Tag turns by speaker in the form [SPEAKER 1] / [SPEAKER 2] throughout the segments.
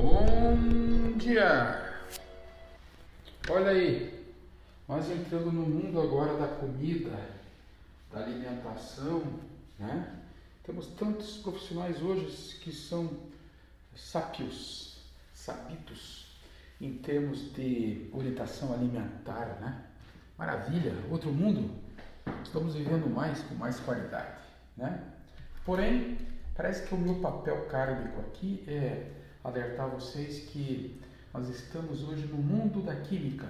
[SPEAKER 1] Bom dia! Olha aí, nós entrando no mundo agora da comida, da alimentação, né? Temos tantos profissionais hoje que são sábios, sabidos em termos de orientação alimentar, né? Maravilha, outro mundo. Estamos vivendo mais com mais qualidade, né? Porém, parece que o meu papel kármico aqui é alertar vocês que nós estamos hoje no mundo da química,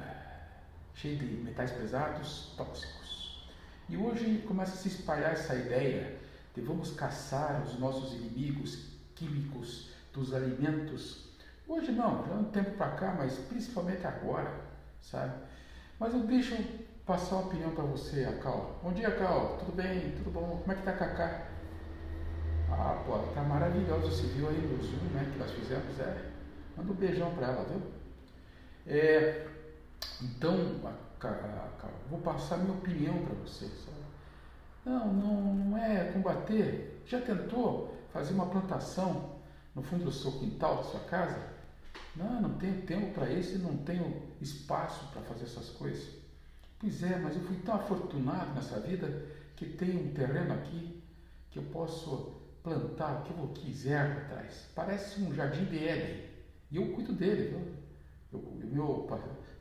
[SPEAKER 1] cheio de metais pesados, tóxicos. E hoje começa a se espalhar essa ideia de vamos caçar os nossos inimigos químicos dos alimentos. Hoje não, já é um tempo para cá, mas principalmente agora, sabe? Mas eu deixo passar uma opinião para você, Cal. Bom dia, Cal. Tudo bem? Tudo bom? Como é que tá Cacá? Ah, pô, tá maravilhosa. Você viu aí no Zoom, né, que nós fizemos? É, manda um beijão para ela, viu? É, então, a, a, a, vou passar minha opinião para vocês. Não, não, não é combater. Já tentou fazer uma plantação no fundo do seu quintal, da sua casa? Não, não tenho tempo para isso e não tenho espaço para fazer essas coisas. Pois é, mas eu fui tão afortunado nessa vida que tenho um terreno aqui que eu posso plantar o que eu quiser atrás. Parece um jardim de Éden. E eu cuido dele, o meu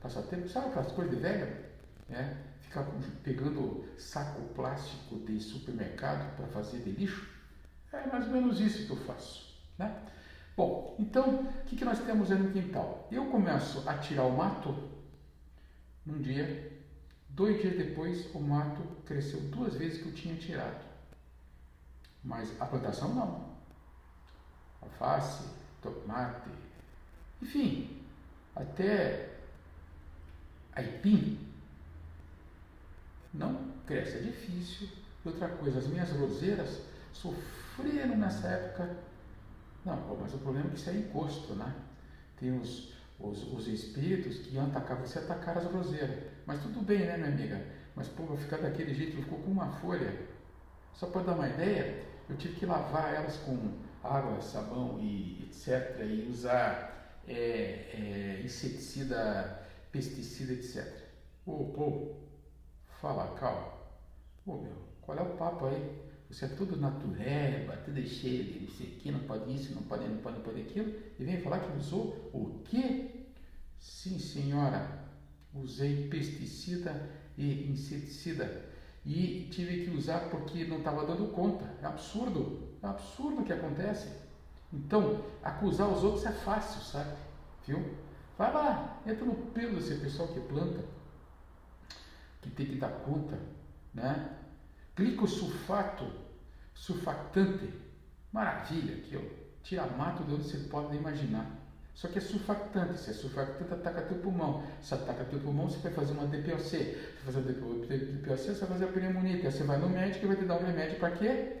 [SPEAKER 1] passatempo, sabe aquelas coisas de velho? É, ficar pegando saco plástico de supermercado para fazer de lixo. É mais ou menos isso que eu faço. Né? Bom, então, o que, que nós temos aí no quintal? Eu começo a tirar o mato num dia, dois dias depois o mato cresceu duas vezes que eu tinha tirado. Mas a plantação não. Alface, tomate, enfim, até aipim não cresce, é difícil. Outra coisa, as minhas roseiras sofreram nessa época. Não, mas o problema é que isso é encosto, né? Tem os, os, os espíritos que iam atacar você, atacar as roseiras. Mas tudo bem, né, minha amiga? Mas, pô, ficar daquele jeito, ficou com uma folha. Só para dar uma ideia, eu tive que lavar elas com água, sabão e etc. E usar é, é, inseticida, pesticida, etc. Ô, pô, fala, calma. Ô, meu, qual é o papo aí? Você é tudo natureba, tudo cheio de isso aqui, não pode isso, não pode, não pode, não pode aquilo. E vem falar que usou o quê? Sim, senhora, usei pesticida e inseticida e tive que usar porque não estava dando conta. É absurdo, é absurdo o que acontece. Então, acusar os outros é fácil, sabe? Viu? Vai lá, entra no pelo desse pessoal que planta, que tem que dar conta, né? Glicosulfato, sulfatante, maravilha aqui, ó. Tira mato de onde você pode imaginar. Só que é surfactante. Se é surfactante, ataca teu pulmão. Se ataca teu pulmão, você vai fazer uma DPOC. Se fazer DPOC, você vai fazer a pneumonia. Você vai no médico e vai te dar um remédio para quê?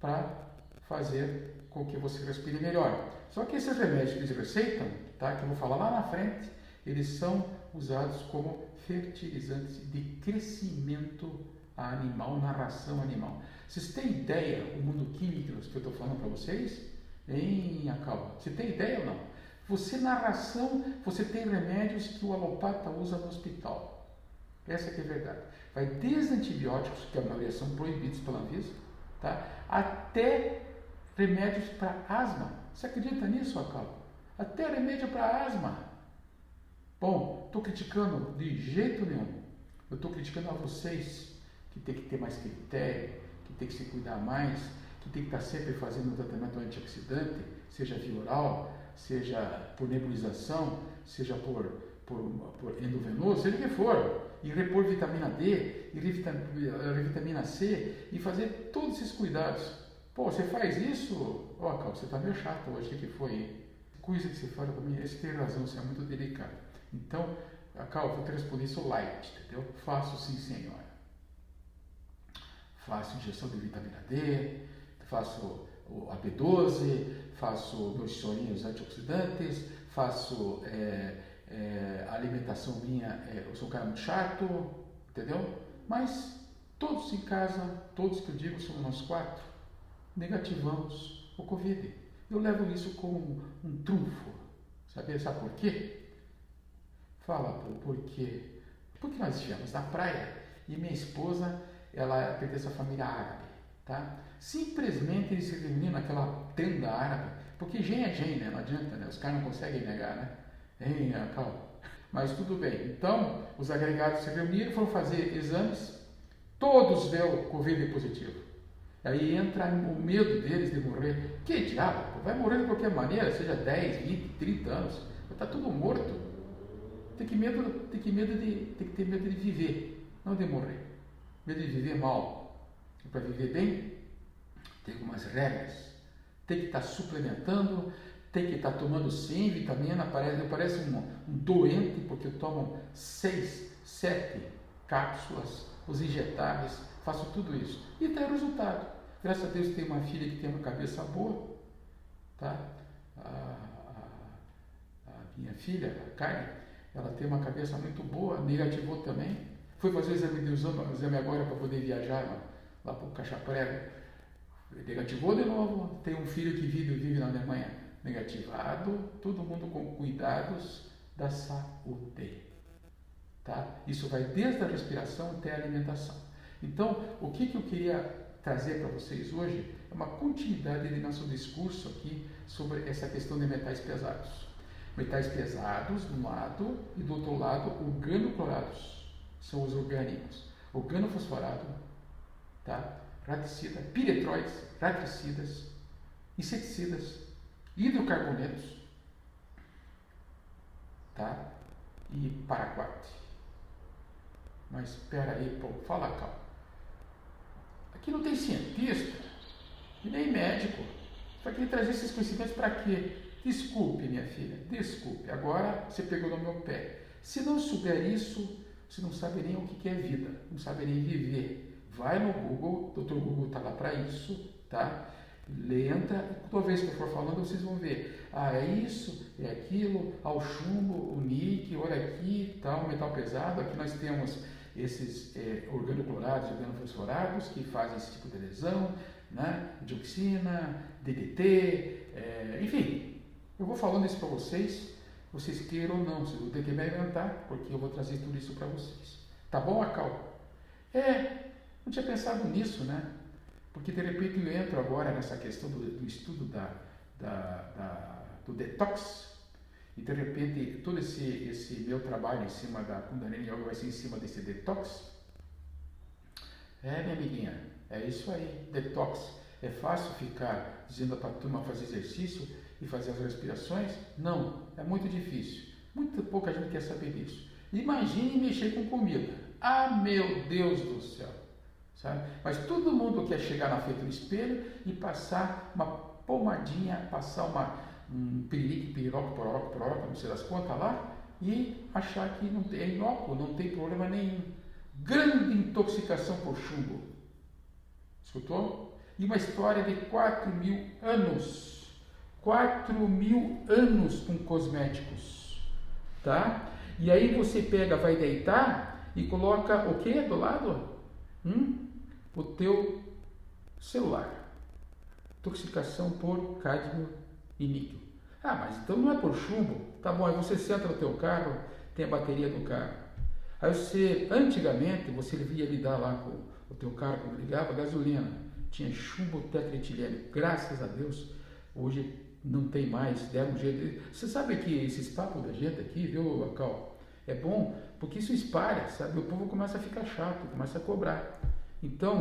[SPEAKER 1] Para fazer com que você respire melhor. Só que esses remédios que eles receitam, tá, que eu vou falar lá na frente, eles são usados como fertilizantes de crescimento animal, na ração animal. Vocês têm ideia o mundo químico que eu estou falando para vocês? Em acalma. Você tem ideia ou não? Você, na ração, você tem remédios que o alopata usa no hospital. Essa que é a verdade. Vai desde antibióticos, que a maioria são proibidos pela Anvisa, tá? até remédios para asma. Você acredita nisso, Acal? Até remédio para asma. Bom, estou criticando de jeito nenhum. Eu estou criticando a vocês que tem que ter mais critério, que tem que se cuidar mais, que tem que estar sempre fazendo um tratamento antioxidante, seja via oral, seja por nebulização, seja por, por, por endovenoso, seja o que for, e repor vitamina D, e vitamina C, e fazer todos esses cuidados. Pô, você faz isso? Ó, oh, você está meio chato hoje, o que, foi? Coisa que você fala para mim, esse tem razão, você é muito delicado. Então, Cal, vou responder isso light, entendeu? Faço sim, senhora. Faço injeção de vitamina D, faço a B12, faço chorinhos antioxidantes, faço é, é, alimentação minha, é, eu sou um cara muito chato, entendeu? Mas todos em casa, todos que eu digo, somos nós quatro, negativamos o Covid. Eu levo isso como um trunfo. Sabe, sabe por quê? Fala, por quê? Porque nós estivemos na praia e minha esposa, ela pertence à família árabe, tá? Simplesmente eles se reuniram naquela tenda árabe, porque gen é gen, né? Não adianta, né? Os caras não conseguem negar, né? Hein, calma. Mas tudo bem. Então, os agregados se reuniram, foram fazer exames, todos deu Covid positivo. Aí entra o medo deles de morrer. Que diabo? Vai morrer de qualquer maneira, seja 10, 20, 30 anos. Está tudo morto. Tem que, medo, tem, que medo de, tem que ter medo de viver, não de morrer. Medo de viver mal. Para viver bem, tem algumas regras. Tem que estar tá suplementando, tem que estar tá tomando 100 vitamina. Parece, eu um, um doente, porque eu tomo 6, 7 cápsulas, os injetáveis, faço tudo isso. E tem resultado. Graças a Deus tenho uma filha que tem uma cabeça boa, tá? A, a, a minha filha, a Karen, ela tem uma cabeça muito boa, negativou também. Fui fazer o exame de exame agora para poder viajar lá, para o Caixa Prego. Negativou de novo. Tem um filho que vive, vive na Alemanha, negativado. Todo mundo com cuidados da saúde. Tá? Isso vai desde a respiração até a alimentação. Então, o que, que eu queria trazer para vocês hoje é uma continuidade de nosso discurso aqui sobre essa questão de metais pesados. Metais pesados de um lado e do outro lado organoclorados, são os orgânicos. Organofosforado, tá? raticida, piretróides, raticidas, inseticidas, hidrocarbonetos, tá? E paraquat. Mas espera aí, pô, fala calma. Aqui não tem cientista e nem médico. Só queria trazer esses conhecimentos para quê? Desculpe, minha filha, desculpe. Agora você pegou no meu pé. Se não souber isso, você não sabe nem o que é vida, não sabe nem viver. Vai no Google, Dr. Google está lá para isso, tá? Entra, toda vez que eu for falando, vocês vão ver. Ah, é isso, é aquilo, ah, o chumbo, o níquel, olha aqui, tá, um metal pesado. Aqui nós temos esses é, organoclorados organofosforados que fazem esse tipo de lesão, né? dioxina, DDT, é, enfim. Eu vou falando isso para vocês, vocês queiram ou não, vocês vão ter que me aguentar, porque eu vou trazer tudo isso para vocês. Tá bom, Acal? É, não tinha pensado nisso, né? Porque de repente eu entro agora nessa questão do, do estudo da, da, da, do detox, e de repente, todo esse, esse meu trabalho em cima da Kundalini Yoga vai ser em cima desse detox? É, minha amiguinha, é isso aí, detox. É fácil ficar dizendo para a turma fazer exercício e fazer as respirações? Não, é muito difícil. Muito pouca gente quer saber disso. Imagine mexer com comida. Ah, meu Deus do céu! Sabe? Mas todo mundo quer chegar na frente do espelho e passar uma pomadinha, passar uma, um pirique, piroca, poroca, poroca, não sei das quantas lá, e achar que não tem, é inócuo, não tem problema nenhum. Grande intoxicação por chumbo. Escutou? E uma história de 4 mil anos. 4 mil anos com cosméticos. Tá? E aí você pega, vai deitar e coloca o que do lado? Hum? O teu celular. Intoxicação por cádmio e níquel. Ah, mas então não é por chumbo. Tá bom, aí você senta no teu carro, tem a bateria do carro. Aí você, antigamente, você via lidar lá com o teu carro, ligava, gasolina. Tinha chumbo tetraetileno. Graças a Deus, hoje não tem mais, deram um jeito. Você sabe que esses papos da gente aqui, viu, Cal? É bom porque isso espalha, sabe? O povo começa a ficar chato, começa a cobrar. Então,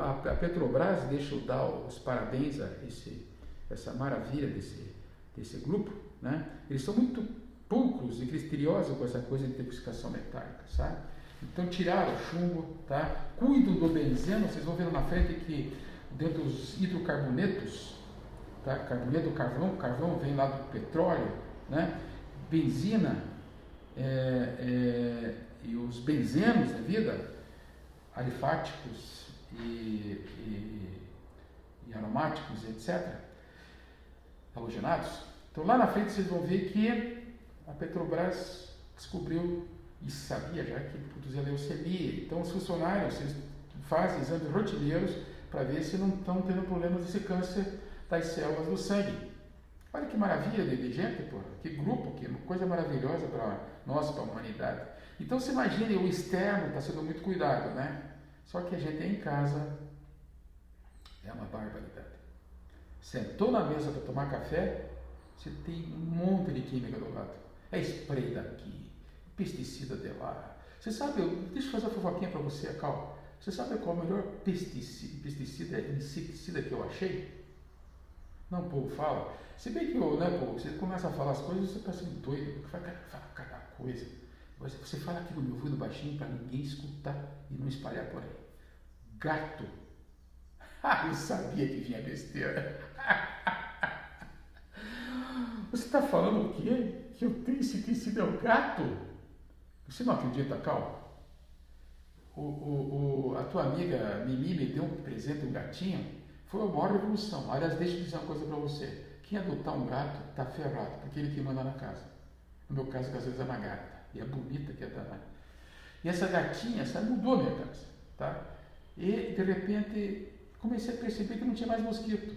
[SPEAKER 1] a Petrobras, deixa eu dar os parabéns a esse essa maravilha desse, desse grupo, né? eles são muito pulcros e criteriosos com essa coisa de intoxicação metálica, sabe? Então tiraram o chumbo, tá? Cuidam do benzeno, vocês vão ver na frente que dentro dos hidrocarbonetos, tá? Carboneto, carvão, carvão vem lá do petróleo, né? Benzina é, é, e os benzenos da vida, alifáticos e, e, e aromáticos, etc halogenados. Então lá na frente vocês vão ver que a Petrobras descobriu e sabia já que produzia leucemia. Então os funcionários vocês fazem exames rotineiros para ver se não estão tendo problemas desse câncer das células do sangue. Olha que maravilha de, gente, pô. Que grupo, que coisa maravilhosa para nós, para a humanidade. Então você imagine, o externo está sendo muito cuidado, né? Só que a gente em casa é uma barbaridade. Sentou na mesa para tomar café, você tem um monte de química do lado. É spray daqui, pesticida de lá. Você sabe, deixa eu fazer uma fofoquinha para você, Cal. Você sabe qual é o melhor pesticida, pesticida, inseticida que eu achei? Não, o povo fala. Se bem que, né, povo, você começa a falar as coisas, você está sendo doido, porque fala, fala cada coisa. Você fala aqui no meu ouvido baixinho para ninguém escutar e não espalhar por aí. Gato. Ah, eu sabia que vinha besteira. Você está falando o quê? Que eu tenho esse tecido é o gato? Você não acredita, Cal? O, o, o, a tua amiga Mimi me deu um presente, um gatinho. Foi a maior revolução. Aliás, deixa eu dizer uma coisa para você. Quem adotar um gato está ferrado, porque ele que manda na casa. No meu caso, às vezes é uma gata. E é bonita que é danada. E essa gatinha, essa mudou a minha casa. Tá? E, de repente, comecei a perceber que não tinha mais mosquito.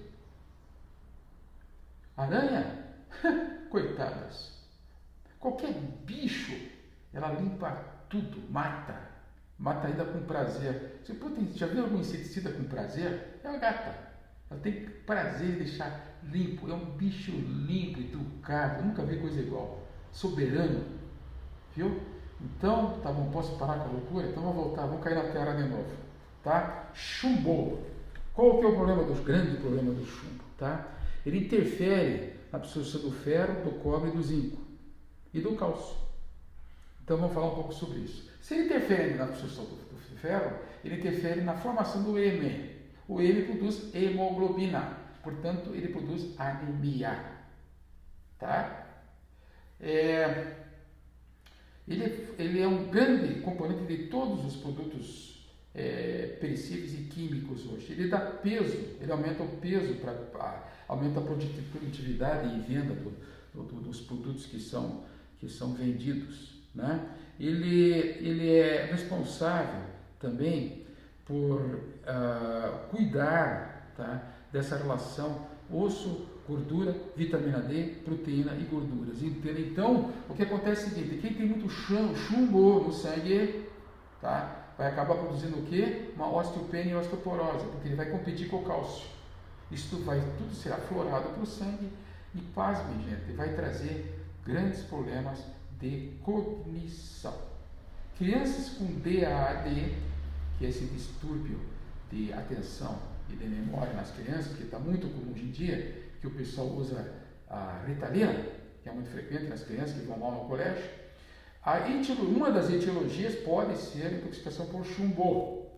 [SPEAKER 1] Aranha? Coitadas. Qualquer bicho, ela limpa tudo, mata. Mata ainda com prazer. Você pode, já viu algum inseticida com prazer? É uma gata. Ela tem prazer em deixar limpo. É um bicho limpo, educado. Eu nunca vi coisa igual. Soberano. Viu? Então, tá bom, posso parar com a loucura? Então vamos voltar, vamos cair na terra de novo. Tá? Chumbo. Qual que é o problema dos grande problema do chumbo? Tá? Ele interfere na absorção do ferro, do cobre, do zinco e do cálcio. Então vamos falar um pouco sobre isso. Se ele interfere na absorção do, do ferro, ele interfere na formação do M. O M produz hemoglobina, portanto ele produz anemia. Tá? É, ele, ele é um grande componente de todos os produtos é, perecíveis e químicos hoje. Ele dá peso, ele aumenta o peso, para aumenta a produtividade e venda do, do, dos produtos que são, que são vendidos. Né? Ele, ele é responsável também por uh, cuidar tá, dessa relação osso, gordura, vitamina D, proteína e gorduras. Então, o que acontece é o seguinte: quem tem muito chumbo no sangue, tá? vai acabar produzindo o quê? Uma osteopenia e osteoporose, porque ele vai competir com o cálcio. Isso vai, tudo será florado para o sangue e, pasme, gente, vai trazer grandes problemas de cognição. Crianças com DAAD, que é esse distúrbio de atenção e de memória nas crianças, que está muito comum hoje em dia, que o pessoal usa a ritalina, que é muito frequente nas crianças que vão mal no colégio, uma das etiologias pode ser intoxicação por chumbo.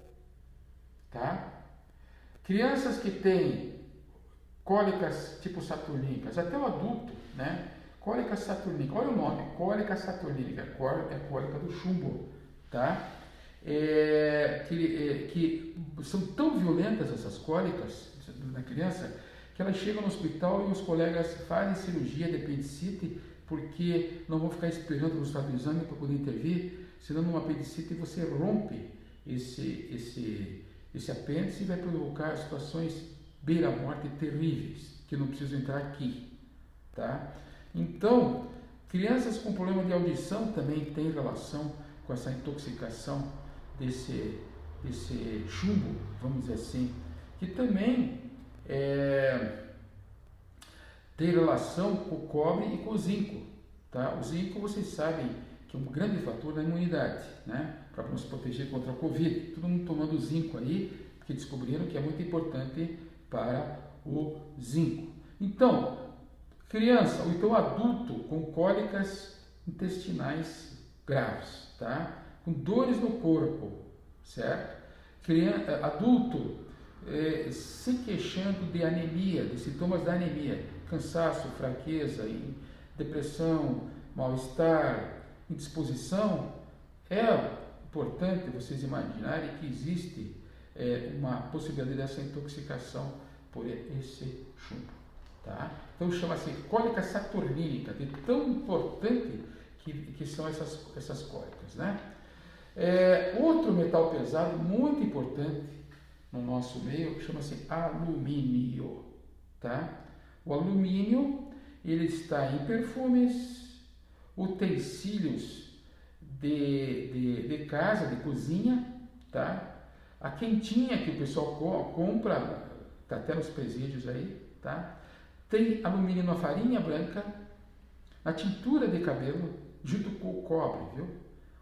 [SPEAKER 1] Tá? Crianças que têm cólicas tipo saturnínicas, até o adulto, né? Cólica saturnínica, olha o nome, cólica saturnínica, é cólica do chumbo, tá? É, que, é, que são tão violentas essas cólicas na criança que elas chegam no hospital e os colegas fazem cirurgia de apendicite porque não vão ficar esperando o resultado do exame para poder intervir, senão numa apendicite você rompe esse, esse, esse apêndice e vai provocar situações beira-morte terríveis, que não preciso entrar aqui. Tá? Então, crianças com problema de audição também têm relação com essa intoxicação desse, desse chumbo, vamos dizer assim, que também é, tem relação com o cobre e com o zinco. Tá? O zinco, vocês sabem que é um grande fator da imunidade, né? para nos proteger contra a Covid. Todo mundo tomando zinco aí, porque descobriram que é muito importante para o zinco. Então, criança ou então adulto com cólicas intestinais graves, tá? com dores no corpo, certo? Criança, adulto eh, se queixando de anemia, de sintomas da anemia cansaço, fraqueza, depressão, mal-estar, indisposição, é importante vocês imaginarem que existe é, uma possibilidade dessa intoxicação por esse chumbo. Tá? Então chama-se cólica saturnínica, de tão importante que, que são essas, essas cólicas. Né? É, outro metal pesado muito importante no nosso meio chama-se alumínio. Tá? O alumínio ele está em perfumes, utensílios de, de, de casa, de cozinha, tá? A quentinha que o pessoal co compra, tá até nos presídios aí, tá? Tem alumínio na farinha branca, na tintura de cabelo, junto com o cobre, viu?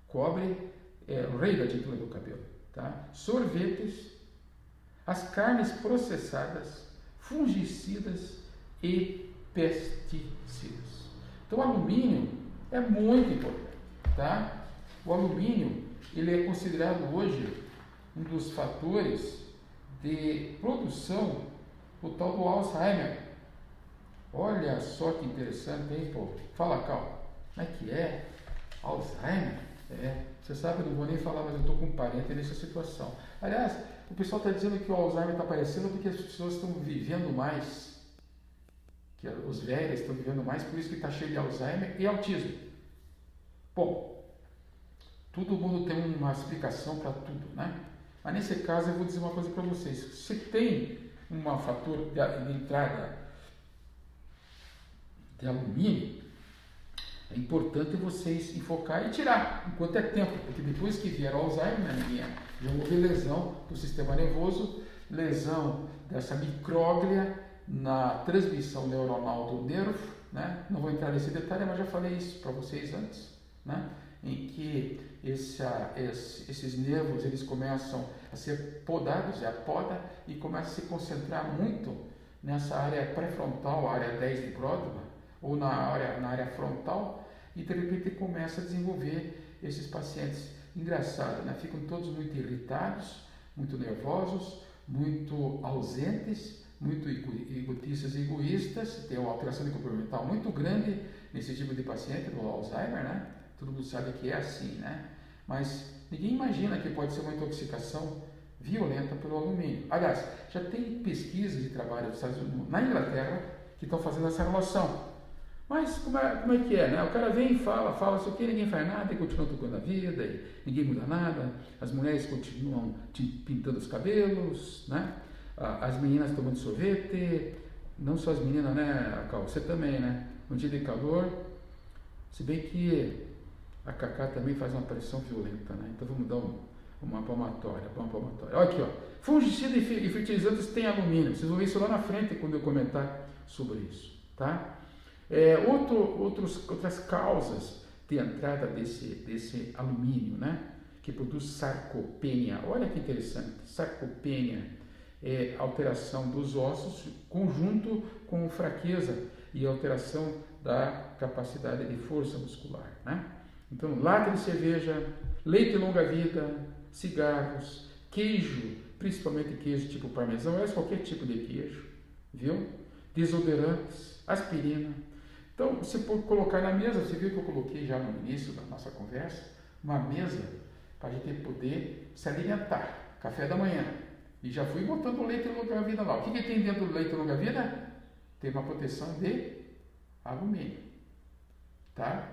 [SPEAKER 1] Cobre é o rei da tintura do cabelo, tá? Sorvetes, as carnes processadas, fungicidas e pesticidas. Então, o alumínio é muito importante, tá? O alumínio, ele é considerado hoje um dos fatores de produção do tal do Alzheimer. Olha só que interessante, hein, pô? Fala, Cal, como é que é? Alzheimer? É, você sabe, eu não vou nem falar, mas eu estou com um parente nessa situação. Aliás, o pessoal está dizendo que o Alzheimer está aparecendo porque as pessoas estão vivendo mais, que os velhos estão vivendo mais, por isso que está cheio de Alzheimer e autismo. Bom, todo mundo tem uma explicação para tudo, né? Mas nesse caso eu vou dizer uma coisa para vocês. Se tem um fator de, entrada de alumínio, é importante vocês enfocar e tirar enquanto é tempo, porque depois que vier o Alzheimer, né, já houve lesão do sistema nervoso, lesão dessa micróglia na transmissão neuronal do nervo, né? não vou entrar nesse detalhe, mas já falei isso para vocês antes, né? em que esse, esses nervos eles começam a ser podados, é a poda, e começa a se concentrar muito nessa área pré-frontal, área 10 de Brodmann, ou na área, na área frontal, e de repente começa a desenvolver esses pacientes. Engraçado, né? ficam todos muito irritados, muito nervosos, muito ausentes, muito egotistas e egoístas, tem uma alteração de comportamental muito grande nesse tipo de paciente, do Alzheimer, né? todo mundo sabe que é assim, né? Mas ninguém imagina que pode ser uma intoxicação violenta pelo alumínio. Aliás, já tem pesquisas de trabalho na Inglaterra que estão fazendo essa relação. Mas como é, como é que é, né? O cara vem e fala, fala isso aqui, ninguém faz nada e continua tocando a vida, e ninguém muda nada, as mulheres continuam pintando os cabelos, né? As meninas tomando sorvete, não só as meninas, né, Cal? Você também, né? No dia de calor, se bem que a Cacá também faz uma pressão violenta, né? Então vamos dar um, uma palmatória, uma palmatória. Olha aqui, ó. Fungicida e fertilizantes têm alumínio. Vocês vão ver isso lá na frente quando eu comentar sobre isso, tá? É, outro, outros, outras causas de entrada desse, desse alumínio, né? Que produz sarcopenia. Olha que interessante. Sarcopenia é alteração dos ossos conjunto com fraqueza e alteração da capacidade de força muscular, né? Então, lata de cerveja, leite longa-vida, cigarros, queijo, principalmente queijo tipo parmesão, é qualquer tipo de queijo, viu? Desodorantes, aspirina. Então, você pode colocar na mesa, você viu que eu coloquei já no início da nossa conversa, uma mesa para a gente poder se alimentar, café da manhã. E já fui botando o leite longa-vida lá. O que, que tem dentro do leite longa-vida? Tem uma proteção de alumínio. Tá?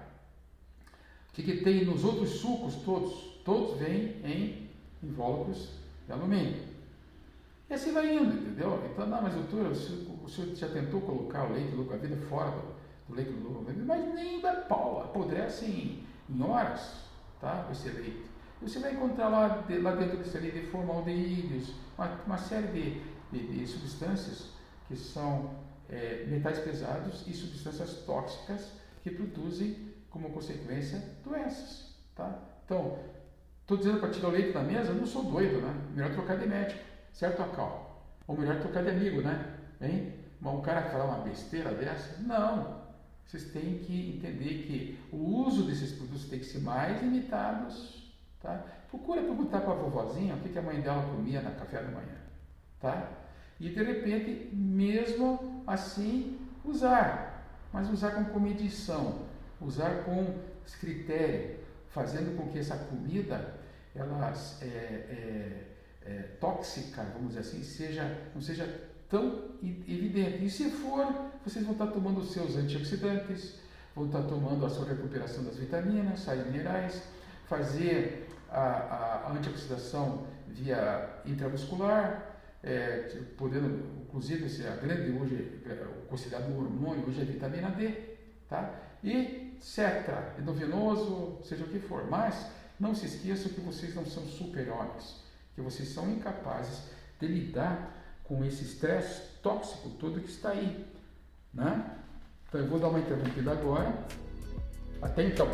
[SPEAKER 1] O que, que tem nos outros sucos todos? Todos vêm em invólucros de alumínio. E assim vai indo, entendeu? Então, não, mas doutor, o senhor, o senhor já tentou colocar o leite do a vida fora do leite mas nem da pau, apodrece em, em horas, tá? Esse leite. Você vai encontrar lá, de, lá dentro desse leite formaldeídeos, uma, uma série de, de, de, substâncias que são é, metais pesados e substâncias tóxicas que produzem como consequência, doenças. Tá? Então, estou dizendo para tirar o leite da mesa, não sou doido, né? Melhor trocar de médico, certo, Acal? Ou melhor trocar de amigo, né? Hein? Mas um cara que fala uma besteira dessa, não. Vocês têm que entender que o uso desses produtos tem que ser mais limitados. Tá? Procura perguntar para a vovozinha o que, que a mãe dela comia na café da manhã. Tá? E de repente, mesmo assim, usar. Mas usar com comedição usar com critério, fazendo com que essa comida ela é, é, é, tóxica, vamos dizer assim, seja, não seja tão evidente. E se for, vocês vão estar tomando os seus antioxidantes, vão estar tomando a sua recuperação das vitaminas, sais minerais, fazer a, a, antioxidação via intramuscular, é, podendo, inclusive, a grande hoje, é, considerado um hormônio, hoje é vitamina D, tá? E cetra, endovenoso, seja o que for. Mas não se esqueçam que vocês não são super-homens, que vocês são incapazes de lidar com esse estresse tóxico todo que está aí, né? Então eu vou dar uma interrompida agora. Até então.